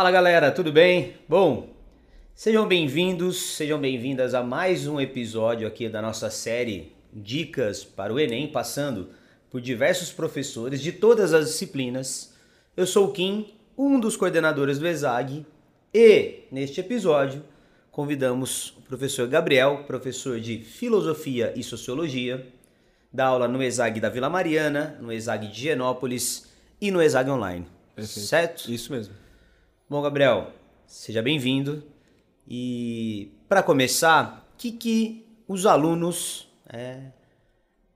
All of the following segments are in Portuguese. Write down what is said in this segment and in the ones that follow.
Fala galera, tudo bem? Bom, sejam bem-vindos, sejam bem-vindas a mais um episódio aqui da nossa série Dicas para o Enem, passando por diversos professores de todas as disciplinas. Eu sou o Kim, um dos coordenadores do ESAG, e neste episódio convidamos o professor Gabriel, professor de Filosofia e Sociologia, da aula no ESAG da Vila Mariana, no ESAG de Genópolis e no ESAG Online. Perfeito. Certo? Isso mesmo. Bom, Gabriel, seja bem-vindo. E para começar, o que, que os alunos é,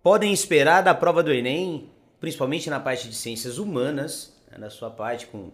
podem esperar da prova do Enem, principalmente na parte de ciências humanas, né, na sua parte com,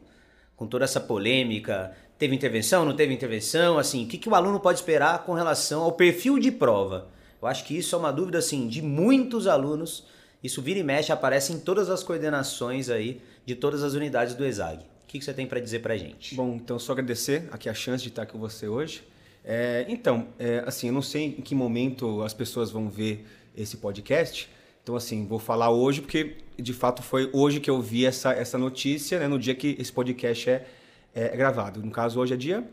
com toda essa polêmica? Teve intervenção, não teve intervenção? Assim, o que, que o aluno pode esperar com relação ao perfil de prova? Eu acho que isso é uma dúvida assim de muitos alunos. Isso vira e mexe, aparece em todas as coordenações aí de todas as unidades do ESAG. O que, que você tem para dizer para gente? Bom, então só agradecer aqui a chance de estar com você hoje. É, então, é, assim, eu não sei em que momento as pessoas vão ver esse podcast. Então, assim, vou falar hoje porque de fato foi hoje que eu vi essa, essa notícia, né, no dia que esse podcast é, é gravado. No caso, hoje é dia.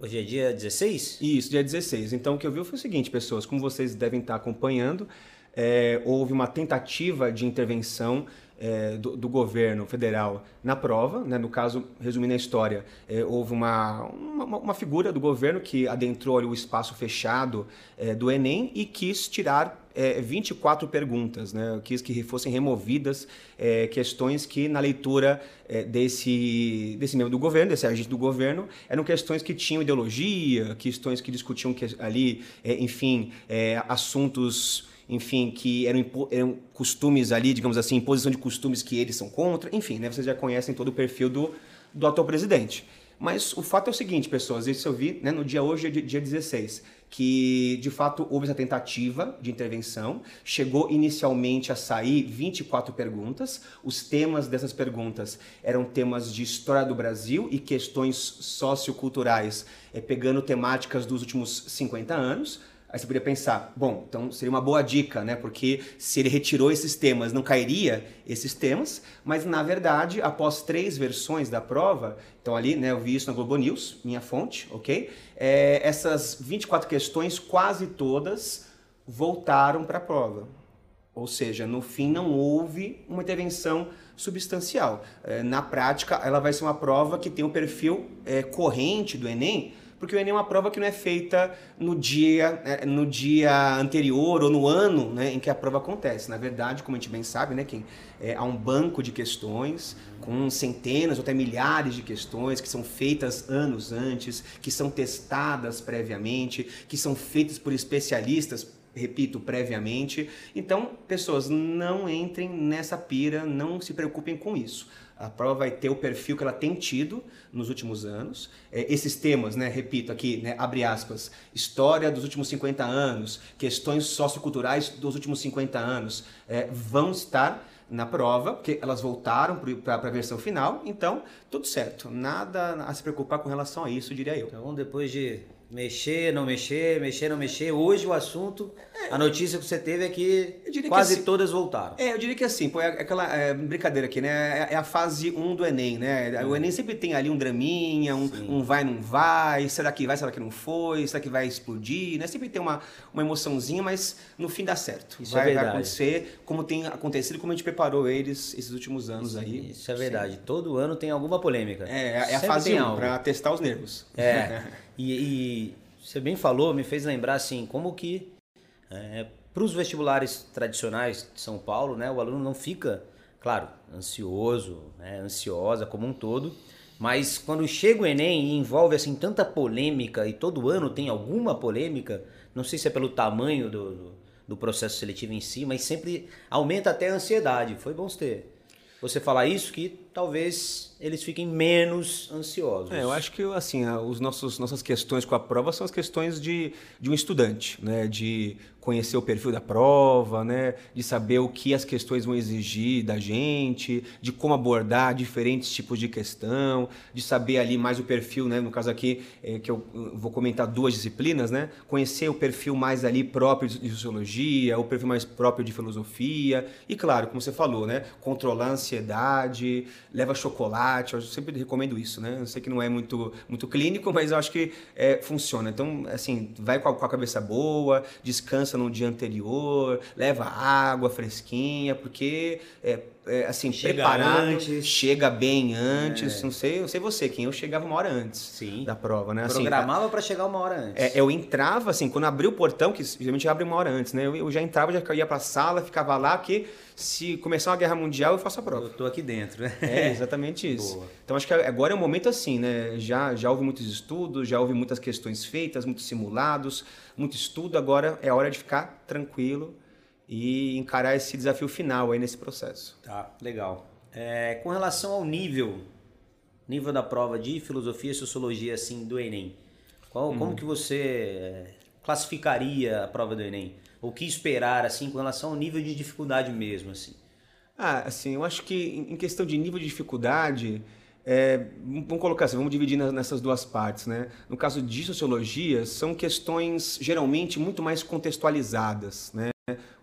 Hoje é dia 16? Isso, dia 16. Então, o que eu vi foi o seguinte, pessoas, como vocês devem estar acompanhando, é, houve uma tentativa de intervenção é, do, do, governo federal na prova. Né? No caso, resumindo a história, é, houve uma, uma, uma, figura do governo que adentrou ali, o espaço fechado é, do Enem e quis tirar 24 perguntas, né? quis que fossem removidas questões que, na leitura desse, desse membro do governo, desse agente do governo, eram questões que tinham ideologia, questões que discutiam que, ali, enfim, assuntos enfim, que eram, eram costumes ali, digamos assim, imposição de costumes que eles são contra, enfim, né? Vocês já conhecem todo o perfil do, do atual presidente. Mas o fato é o seguinte, pessoas, isso eu vi né, no dia hoje, dia 16, que de fato houve essa tentativa de intervenção, chegou inicialmente a sair 24 perguntas, os temas dessas perguntas eram temas de história do Brasil e questões socioculturais, é, pegando temáticas dos últimos 50 anos, Aí você poderia pensar, bom, então seria uma boa dica, né? Porque se ele retirou esses temas, não cairia esses temas, mas na verdade, após três versões da prova, então ali, né, eu vi isso na Globo News, minha fonte, ok? É, essas 24 questões, quase todas, voltaram para a prova. Ou seja, no fim não houve uma intervenção substancial. É, na prática, ela vai ser uma prova que tem o um perfil é, corrente do Enem, porque o Enem é uma prova que não é feita no dia, né, no dia anterior ou no ano né, em que a prova acontece. Na verdade, como a gente bem sabe, né, quem, é, há um banco de questões com centenas ou até milhares de questões que são feitas anos antes, que são testadas previamente, que são feitas por especialistas repito, previamente. Então, pessoas, não entrem nessa pira, não se preocupem com isso. A prova vai ter o perfil que ela tem tido nos últimos anos. É, esses temas, né, repito aqui, né, abre aspas, história dos últimos 50 anos, questões socioculturais dos últimos 50 anos, é, vão estar na prova, porque elas voltaram para a versão final, então tudo certo, nada a se preocupar com relação a isso, diria eu. Então, depois de Mexer, não mexer, mexer, não mexer. Hoje o assunto, é, a notícia que você teve é que quase que assim, todas voltaram. É, eu diria que assim, pô, é aquela é, brincadeira aqui, né? É, é a fase 1 do Enem, né? O Enem sempre tem ali um draminha, um, um, vai, não vai, será que vai, será que não foi, será que vai explodir, né? Sempre tem uma, uma emoçãozinha, mas no fim dá certo. Isso vai, é vai acontecer como tem acontecido, como a gente preparou eles esses últimos anos Sim, aí. Isso é verdade. Todo ano tem alguma polêmica. É, é a fase 1, para testar os nervos. É. E, e, você bem falou, me fez lembrar assim, como que é, para os vestibulares tradicionais de São Paulo, né, o aluno não fica, claro, ansioso, né, ansiosa como um todo, mas quando chega o Enem e envolve assim tanta polêmica e todo ano tem alguma polêmica, não sei se é pelo tamanho do, do, do processo seletivo em si, mas sempre aumenta até a ansiedade. Foi bom ter você falar isso que talvez eles fiquem menos ansiosos. É, eu acho que assim, os nossos nossas questões com a prova são as questões de, de um estudante, né? De conhecer o perfil da prova, né? De saber o que as questões vão exigir da gente, de como abordar diferentes tipos de questão, de saber ali mais o perfil, né? No caso aqui, é, que eu vou comentar duas disciplinas, né? Conhecer o perfil mais ali próprio de sociologia, o perfil mais próprio de filosofia e, claro, como você falou, né? Controlar a ansiedade, leva chocolate, eu sempre recomendo isso, né? Eu sei que não é muito, muito clínico, mas eu acho que é, funciona. Então, assim, vai com a, com a, cabeça boa, descansa no dia anterior, leva água fresquinha, porque é, é, assim, chega preparado, antes. chega bem antes. É. Não sei, eu sei você, quem eu chegava uma hora antes Sim. da prova, né? Assim, Programava para chegar uma hora antes. É, eu entrava, assim, quando abri o portão, que geralmente abre uma hora antes, né? Eu, eu já entrava, já ia para a sala, ficava lá, porque se começar uma guerra mundial, eu faço a prova. Eu tô aqui dentro, né? É, exatamente isso. Boa. Então acho que agora é um momento assim, né? Já, já houve muitos estudos, já houve muitas questões feitas, muitos simulados, muito estudo, agora é hora de ficar tranquilo e encarar esse desafio final aí nesse processo. Tá, legal. É, com relação ao nível, nível da prova de filosofia e sociologia assim do Enem, qual, como uhum. que você é, classificaria a prova do Enem? O que esperar assim com relação ao nível de dificuldade mesmo assim? Ah, assim, eu acho que em questão de nível de dificuldade, é, vamos colocar assim, vamos dividir nessas duas partes, né? No caso de sociologia, são questões geralmente muito mais contextualizadas, né?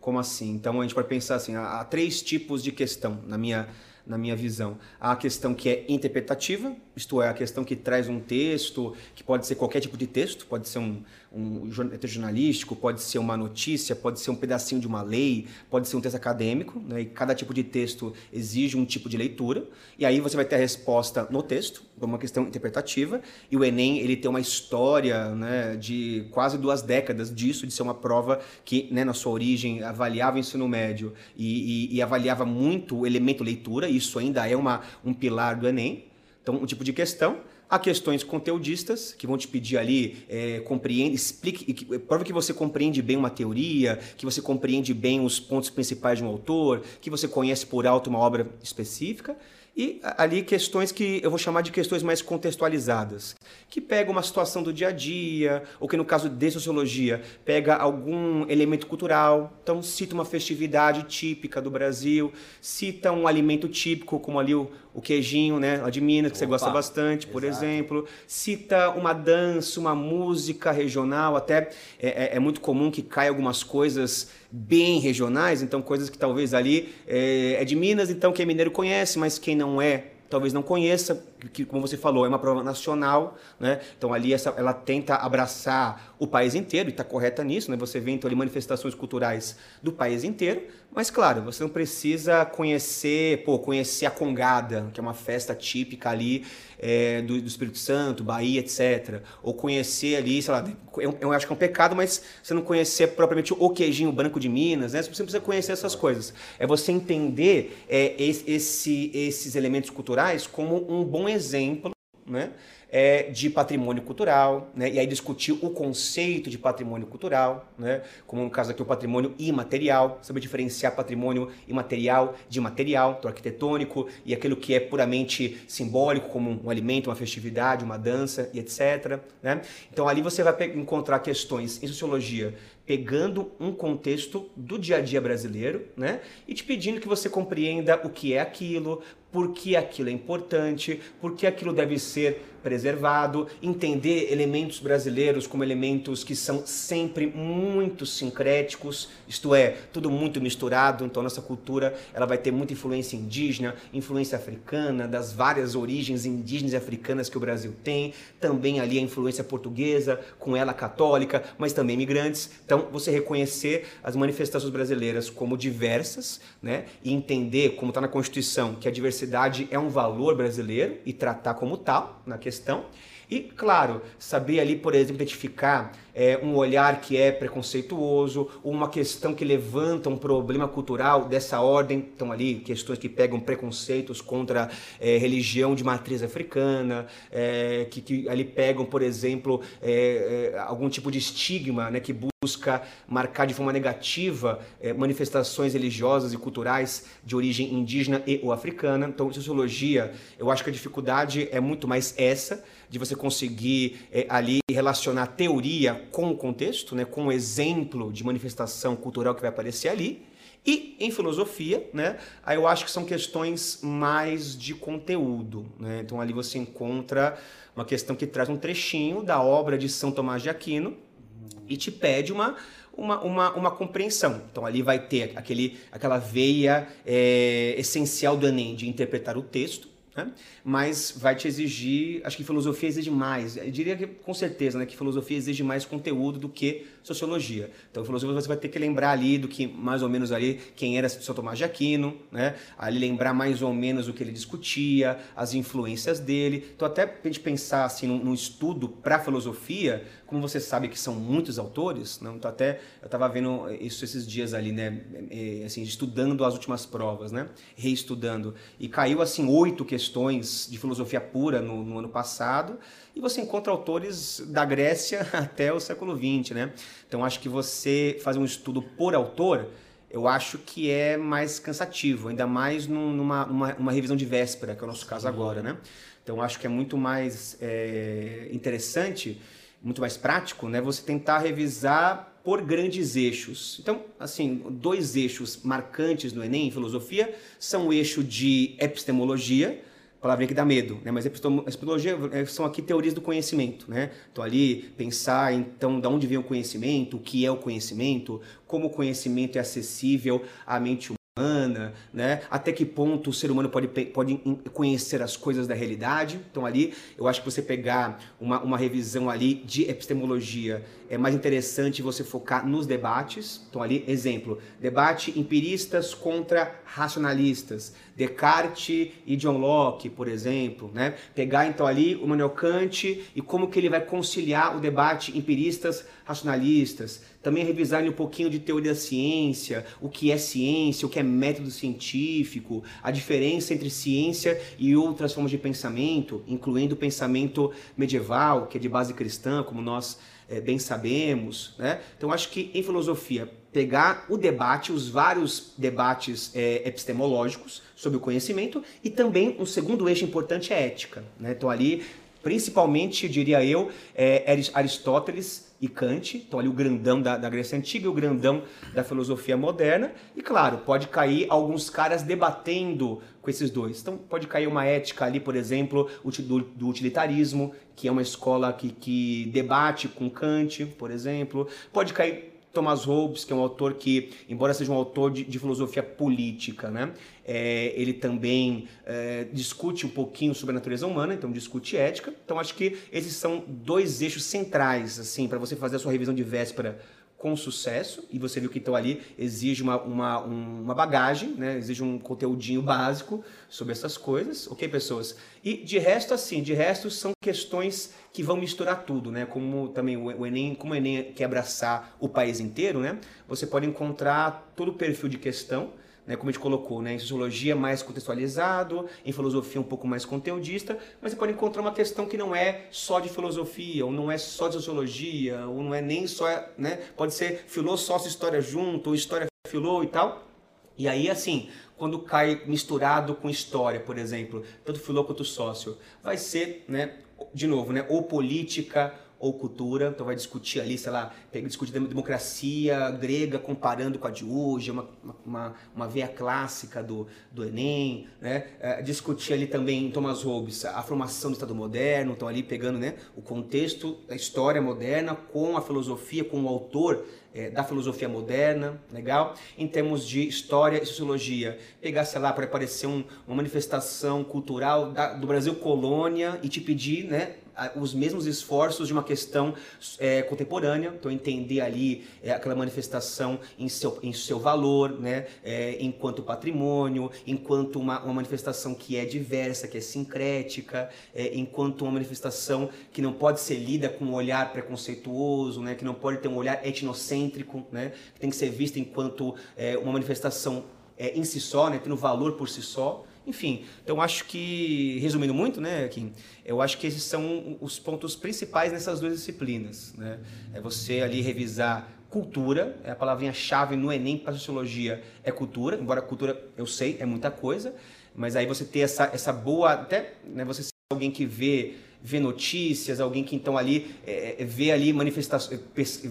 Como assim? Então a gente pode pensar assim, há, há três tipos de questão na minha na minha visão. Há a questão que é interpretativa, isto é, a questão que traz um texto, que pode ser qualquer tipo de texto, pode ser um, um jornalístico, pode ser uma notícia, pode ser um pedacinho de uma lei, pode ser um texto acadêmico, né? e cada tipo de texto exige um tipo de leitura, e aí você vai ter a resposta no texto, uma questão interpretativa, e o Enem ele tem uma história né, de quase duas décadas disso, de ser uma prova que, né, na sua origem, avaliava o ensino médio e, e, e avaliava muito o elemento leitura, isso ainda é uma, um pilar do Enem, então, um tipo de questão. Há questões conteudistas, que vão te pedir ali, é, compreende, explique, prova que você compreende bem uma teoria, que você compreende bem os pontos principais de um autor, que você conhece por alto uma obra específica. E ali questões que eu vou chamar de questões mais contextualizadas, que pega uma situação do dia a dia, ou que no caso de sociologia, pega algum elemento cultural, então cita uma festividade típica do Brasil, cita um alimento típico, como ali o, o queijinho, né, lá de Minas, que Opa, você gosta bastante, por exato. exemplo, cita uma dança, uma música regional, até é, é, é muito comum que caia algumas coisas bem regionais, então coisas que talvez ali é, é de Minas, então quem é mineiro conhece, mas quem não é talvez não conheça, que como você falou, é uma prova nacional, né? Então ali essa, ela tenta abraçar o país inteiro, e está correta nisso, né? Você vê então ali manifestações culturais do país inteiro, mas claro, você não precisa conhecer, pô, conhecer a Congada, que é uma festa típica ali é, do, do, Espírito Santo, Bahia, etc. Ou conhecer ali, sei lá, eu, eu, acho que é um pecado, mas você não conhecer propriamente o queijinho branco de Minas, né? Você precisa conhecer essas coisas. É você entender é, esse, esses elementos culturais como um bom exemplo, né? é, de patrimônio cultural, né? e aí discutir o conceito de patrimônio cultural, né? como no caso aqui o patrimônio imaterial, saber diferenciar patrimônio imaterial de material, do arquitetônico, e aquilo que é puramente simbólico, como um alimento, uma festividade, uma dança e etc. Né? Então ali você vai encontrar questões em sociologia pegando um contexto do dia a dia brasileiro, né? E te pedindo que você compreenda o que é aquilo, por que aquilo é importante, por que aquilo deve ser preservado, entender elementos brasileiros como elementos que são sempre muito sincréticos, isto é, tudo muito misturado, então nossa cultura ela vai ter muita influência indígena, influência africana, das várias origens indígenas e africanas que o Brasil tem, também ali a influência portuguesa, com ela católica, mas também imigrantes. Então, você reconhecer as manifestações brasileiras como diversas, né, e entender, como está na Constituição, que a diversidade é um valor brasileiro e tratar como tal na questão questão. E, claro, saber ali, por exemplo, identificar é, um olhar que é preconceituoso, uma questão que levanta um problema cultural dessa ordem. Então, ali, questões que pegam preconceitos contra é, religião de matriz africana, é, que, que, ali pegam, por exemplo, é, é, algum tipo de estigma né, que busca marcar de forma negativa é, manifestações religiosas e culturais de origem indígena e ou africana. Então, sociologia, eu acho que a dificuldade é muito mais essa, de você conseguir é, ali relacionar teoria com o contexto, né, com o exemplo de manifestação cultural que vai aparecer ali. E em filosofia, né, aí eu acho que são questões mais de conteúdo. Né? Então ali você encontra uma questão que traz um trechinho da obra de São Tomás de Aquino, e te pede uma, uma, uma, uma compreensão. Então ali vai ter aquele, aquela veia é, essencial do Enem de interpretar o texto, né? mas vai te exigir, acho que filosofia exige mais. Eu diria que com certeza, né, que filosofia exige mais conteúdo do que sociologia. Então, filosofia você vai ter que lembrar ali do que mais ou menos ali quem era São Tomás de Aquino, né? Ali lembrar mais ou menos o que ele discutia, as influências dele. Então, até a gente pensar assim num, num estudo para filosofia, como você sabe que são muitos autores, né? Então até eu estava vendo isso esses dias ali, né? Assim, estudando as últimas provas, né? Reestudando e caiu assim oito questões de filosofia pura no, no ano passado e você encontra autores da Grécia até o século XX, né? Então acho que você fazer um estudo por autor, eu acho que é mais cansativo, ainda mais numa, numa, numa revisão de véspera, que é o nosso caso agora, né? Então acho que é muito mais é, interessante, muito mais prático, né? Você tentar revisar por grandes eixos. Então, assim, dois eixos marcantes no Enem em filosofia são o eixo de epistemologia, palavrinha que dá medo, né? Mas epistemologia é, são aqui teorias do conhecimento, né? Então ali pensar então de onde vem o conhecimento, o que é o conhecimento, como o conhecimento é acessível à mente humana humana, né? Até que ponto o ser humano pode, pode conhecer as coisas da realidade. Então ali, eu acho que você pegar uma, uma revisão ali de epistemologia é mais interessante você focar nos debates. Então ali, exemplo, debate empiristas contra racionalistas, Descartes e John Locke, por exemplo, né? Pegar então ali o Manuel Kant e como que ele vai conciliar o debate empiristas racionalistas, também revisar um pouquinho de teoria da ciência, o que é ciência, o que é método científico, a diferença entre ciência e outras formas de pensamento, incluindo o pensamento medieval, que é de base cristã, como nós é, bem sabemos. Né? Então, acho que em filosofia, pegar o debate, os vários debates é, epistemológicos sobre o conhecimento e também um segundo eixo importante é ética. Né? Então, ali, principalmente, diria eu, é, Aristóteles e Kant, então ali o grandão da, da, Grécia Antiga e o grandão da filosofia moderna. E claro, pode cair alguns caras debatendo com esses dois. Então pode cair uma ética ali, por exemplo, do, do utilitarismo, que é uma escola que, que debate com Kant, por exemplo. Pode cair Thomas Hobbes, que é um autor que, embora seja um autor de, de filosofia política, né, é, ele também é, discute um pouquinho sobre a natureza humana, então discute ética. Então acho que esses são dois eixos centrais, assim, para você fazer a sua revisão de véspera com sucesso, e você viu que então ali exige uma, uma, uma bagagem, né? exige um conteúdinho básico sobre essas coisas, ok, pessoas? E de resto, assim, de resto são questões que vão misturar tudo, né? Como também o Enem, como o Enem quer abraçar o país inteiro, né? Você pode encontrar todo o perfil de questão, né, como a gente colocou, né, em sociologia mais contextualizado, em filosofia um pouco mais conteudista, mas você pode encontrar uma questão que não é só de filosofia, ou não é só de sociologia, ou não é nem só, né, pode ser filô, sócio, história junto, ou história, filô e tal. E aí, assim, quando cai misturado com história, por exemplo, tanto filô quanto sócio, vai ser, né, de novo, né, ou política, ou cultura, então vai discutir ali, sei lá, discutir democracia grega comparando com a de hoje, uma, uma, uma veia clássica do, do Enem, né? É, discutir ali também Thomas Hobbes a formação do Estado moderno, então ali pegando né, o contexto da história moderna com a filosofia, com o autor é, da filosofia moderna, legal? Em termos de história e sociologia, pegar, sei lá, para aparecer um, uma manifestação cultural da, do Brasil colônia e te pedir, né, os mesmos esforços de uma questão é, contemporânea, então entender ali é, aquela manifestação em seu, em seu valor, né, é, enquanto patrimônio, enquanto uma, uma manifestação que é diversa, que é sincrética, é, enquanto uma manifestação que não pode ser lida com um olhar preconceituoso, né, que não pode ter um olhar etnocêntrico, né, que tem que ser vista enquanto é, uma manifestação é, em si só, né, tendo valor por si só. Enfim, então acho que, resumindo muito, né, Kim, eu acho que esses são os pontos principais nessas duas disciplinas. Né? É você ali revisar cultura, é a palavrinha-chave no Enem para Sociologia é cultura, embora cultura, eu sei, é muita coisa, mas aí você ter essa, essa boa, até né, você ser alguém que vê vê notícias, alguém que então ali é, vê ali manifestações,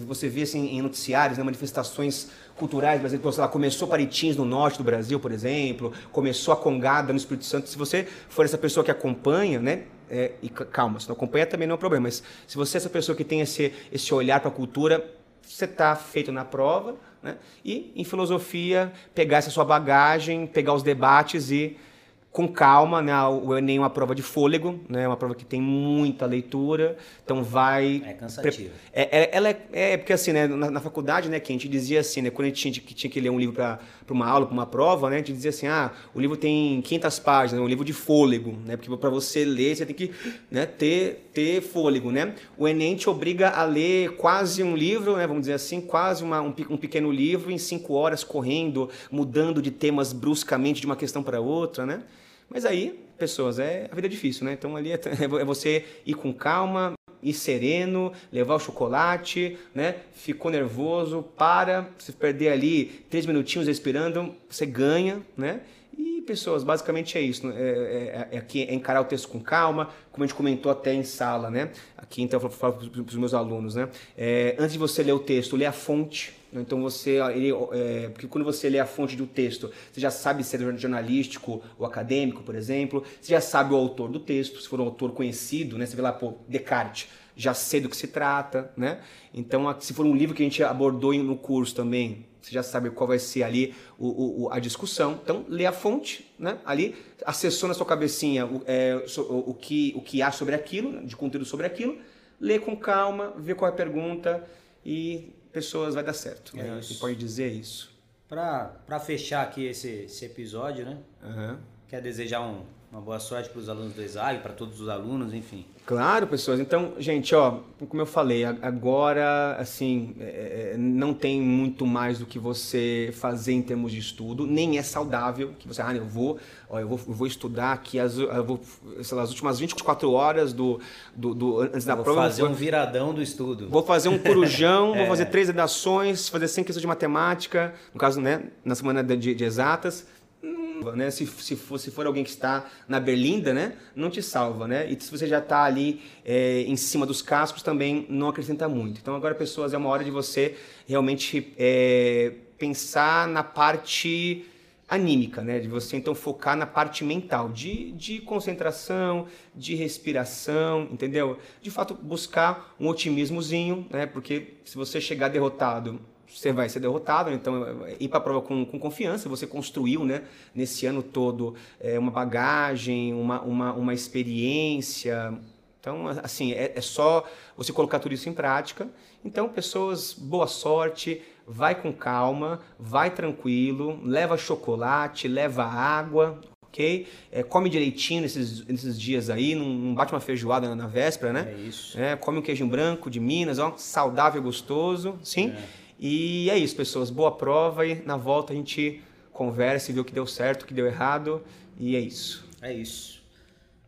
você vê assim em noticiários, né, manifestações culturais, exemplo, lá, começou Paritins no norte do Brasil, por exemplo, começou a Congada no Espírito Santo. Se você for essa pessoa que acompanha, né, é, e calma, se não acompanha também não é um problema, mas se você é essa pessoa que tem esse, esse olhar para a cultura, você está feito na prova, né? E em filosofia, pegar essa sua bagagem, pegar os debates e com calma, né? O Enem é uma prova de fôlego, né? Uma prova que tem muita leitura, então vai... É cansativo. É, é, ela é, é, porque assim, né? Na, na, faculdade, né, que a gente dizia assim, né? Quando a gente tinha que, tinha que ler um livro para uma aula, para uma prova, né? A gente dizia assim, ah, o livro tem 500 páginas, é um livro de fôlego, né? Porque para você ler, você tem que né, ter, ter fôlego, né? O Enem te obriga a ler quase um livro, né? Vamos dizer assim, quase uma, um, um pequeno livro em cinco horas, correndo, mudando de temas bruscamente de uma questão para outra, né? Mas aí, pessoas, é a vida é difícil, né? Então ali é, é você ir com calma, ir sereno, levar o chocolate, né? Ficou nervoso, para, se perder ali três minutinhos respirando, você ganha, né? Pessoas, basicamente é isso. Né? É, é, é, aqui é encarar o texto com calma, como a gente comentou até em sala, né? Aqui então eu falo para os meus alunos, né? É, antes de você ler o texto, lê a fonte então você, ele, é, porque quando você lê a fonte do texto, você já sabe se é jornalístico ou acadêmico, por exemplo, você já sabe o autor do texto, se for um autor conhecido, né? Você vê lá, pô, Descartes, já sei do que se trata, né? Então, se for um livro que a gente abordou no curso também, você já sabe qual vai ser ali o, o, a discussão. Então, lê a fonte, né? Ali, acessou na sua cabecinha o, é, o, o, que, o que há sobre aquilo, né? de conteúdo sobre aquilo, lê com calma, vê qual é a pergunta e pessoas vai dar certo. É né? Você pode dizer isso. Para fechar aqui esse, esse episódio, né? Uhum. Quer desejar um, uma boa sorte para os alunos do ESAG, para todos os alunos, enfim. Claro, pessoas. Então, gente, ó, como eu falei, agora, assim, é, é, não tem muito mais do que você fazer em termos de estudo, nem é saudável que você, ah, eu vou, ó, eu vou, eu vou estudar aqui as, eu vou, lá, as últimas 24 horas do, do, do antes da vou prova. Vou fazer um viradão do estudo. Vou fazer um corujão, é. vou fazer três redações, fazer 100 questões de matemática, no caso, né, na semana de, de exatas né? Se, se, for, se for alguém que está na berlinda, né? Não te salva, né? E se você já está ali é, em cima dos cascos, também não acrescenta muito. Então agora, pessoas, é uma hora de você realmente é, pensar na parte anímica, né? De você então focar na parte mental, de, de concentração, de respiração, entendeu? De fato, buscar um otimismozinho, né? Porque se você chegar derrotado você vai ser derrotado, então ir para a prova com, com, confiança, você construiu né, nesse ano todo é, uma bagagem, uma, uma, uma experiência. Então, assim, é, é, só você colocar tudo isso em prática. Então, pessoas, boa sorte, vai com calma, vai tranquilo, leva chocolate, leva água, ok? É, come direitinho nesses, nesses dias aí, não, não bate uma feijoada na, na véspera, né? É isso. É, come um queijo branco de Minas, ó, saudável, gostoso, sim? É. E é isso, pessoas. Boa prova e na volta a gente conversa e vê o que deu certo, o que deu errado. E é isso. É isso.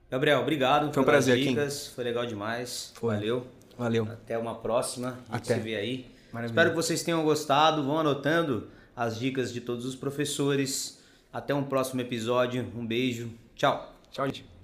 Gabriel, obrigado Foi um prazer, dicas. Kim. Foi legal demais. Foi. Valeu. Valeu. Até uma próxima. A gente Até. se vê aí. Maravilha. Espero que vocês tenham gostado. Vão anotando as dicas de todos os professores. Até um próximo episódio. Um beijo. Tchau. Tchau, gente.